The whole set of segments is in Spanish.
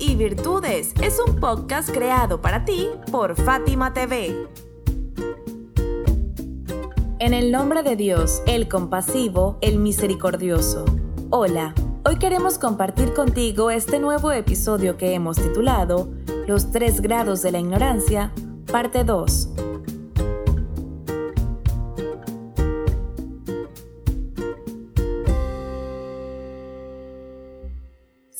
Y Virtudes es un podcast creado para ti por Fátima TV. En el nombre de Dios, el compasivo, el misericordioso. Hola, hoy queremos compartir contigo este nuevo episodio que hemos titulado Los tres grados de la ignorancia, parte 2.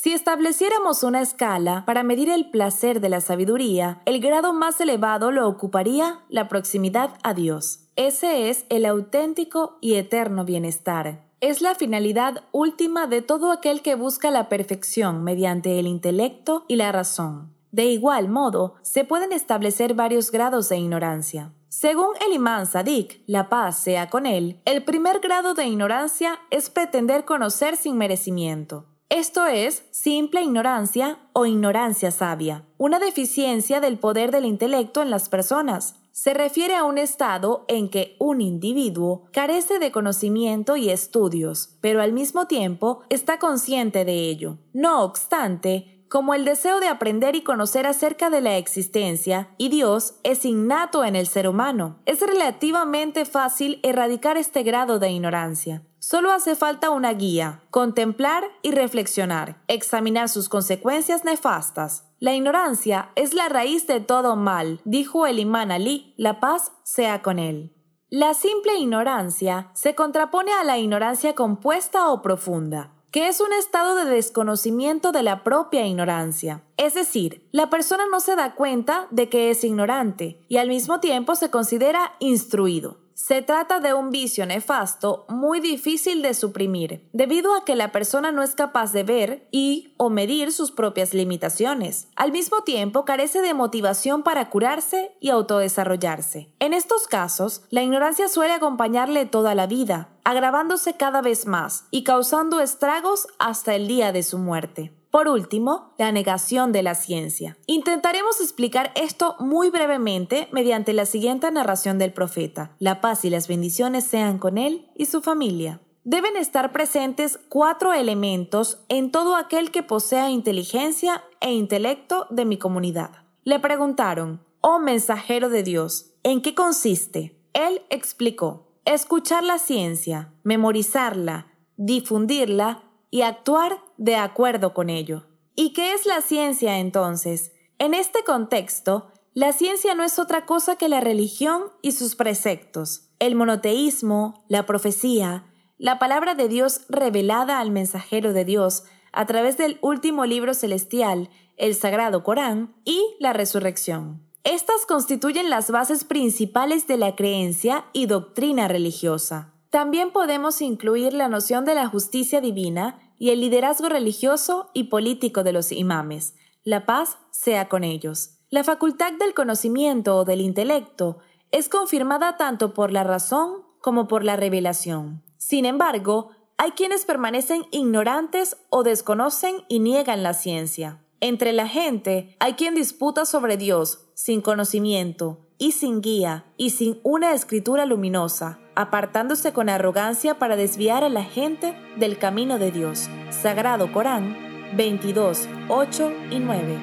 Si estableciéramos una escala para medir el placer de la sabiduría, el grado más elevado lo ocuparía la proximidad a Dios. Ese es el auténtico y eterno bienestar. Es la finalidad última de todo aquel que busca la perfección mediante el intelecto y la razón. De igual modo, se pueden establecer varios grados de ignorancia. Según el imán Sadik, la paz sea con él, el primer grado de ignorancia es pretender conocer sin merecimiento. Esto es simple ignorancia o ignorancia sabia, una deficiencia del poder del intelecto en las personas. Se refiere a un estado en que un individuo carece de conocimiento y estudios, pero al mismo tiempo está consciente de ello. No obstante, como el deseo de aprender y conocer acerca de la existencia y Dios es innato en el ser humano, es relativamente fácil erradicar este grado de ignorancia. Solo hace falta una guía, contemplar y reflexionar, examinar sus consecuencias nefastas. La ignorancia es la raíz de todo mal, dijo el imán Ali, la paz sea con él. La simple ignorancia se contrapone a la ignorancia compuesta o profunda, que es un estado de desconocimiento de la propia ignorancia. Es decir, la persona no se da cuenta de que es ignorante y al mismo tiempo se considera instruido. Se trata de un vicio nefasto muy difícil de suprimir, debido a que la persona no es capaz de ver y o medir sus propias limitaciones. Al mismo tiempo, carece de motivación para curarse y autodesarrollarse. En estos casos, la ignorancia suele acompañarle toda la vida, agravándose cada vez más y causando estragos hasta el día de su muerte. Por último, la negación de la ciencia. Intentaremos explicar esto muy brevemente mediante la siguiente narración del profeta. La paz y las bendiciones sean con él y su familia. Deben estar presentes cuatro elementos en todo aquel que posea inteligencia e intelecto de mi comunidad. Le preguntaron, oh mensajero de Dios, ¿en qué consiste? Él explicó, escuchar la ciencia, memorizarla, difundirla y actuar de acuerdo con ello. ¿Y qué es la ciencia entonces? En este contexto, la ciencia no es otra cosa que la religión y sus preceptos, el monoteísmo, la profecía, la palabra de Dios revelada al mensajero de Dios a través del último libro celestial, el Sagrado Corán, y la resurrección. Estas constituyen las bases principales de la creencia y doctrina religiosa. También podemos incluir la noción de la justicia divina y el liderazgo religioso y político de los imames. La paz sea con ellos. La facultad del conocimiento o del intelecto es confirmada tanto por la razón como por la revelación. Sin embargo, hay quienes permanecen ignorantes o desconocen y niegan la ciencia. Entre la gente hay quien disputa sobre Dios sin conocimiento y sin guía y sin una escritura luminosa, apartándose con arrogancia para desviar a la gente del camino de Dios. Sagrado Corán 22, 8 y 9.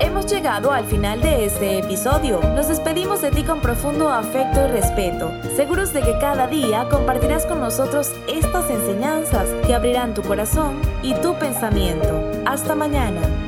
Hemos llegado al final de este episodio. Nos despedimos de ti con profundo afecto y respeto, seguros de que cada día compartirás con nosotros estas enseñanzas que abrirán tu corazón y tu pensamiento. Hasta mañana.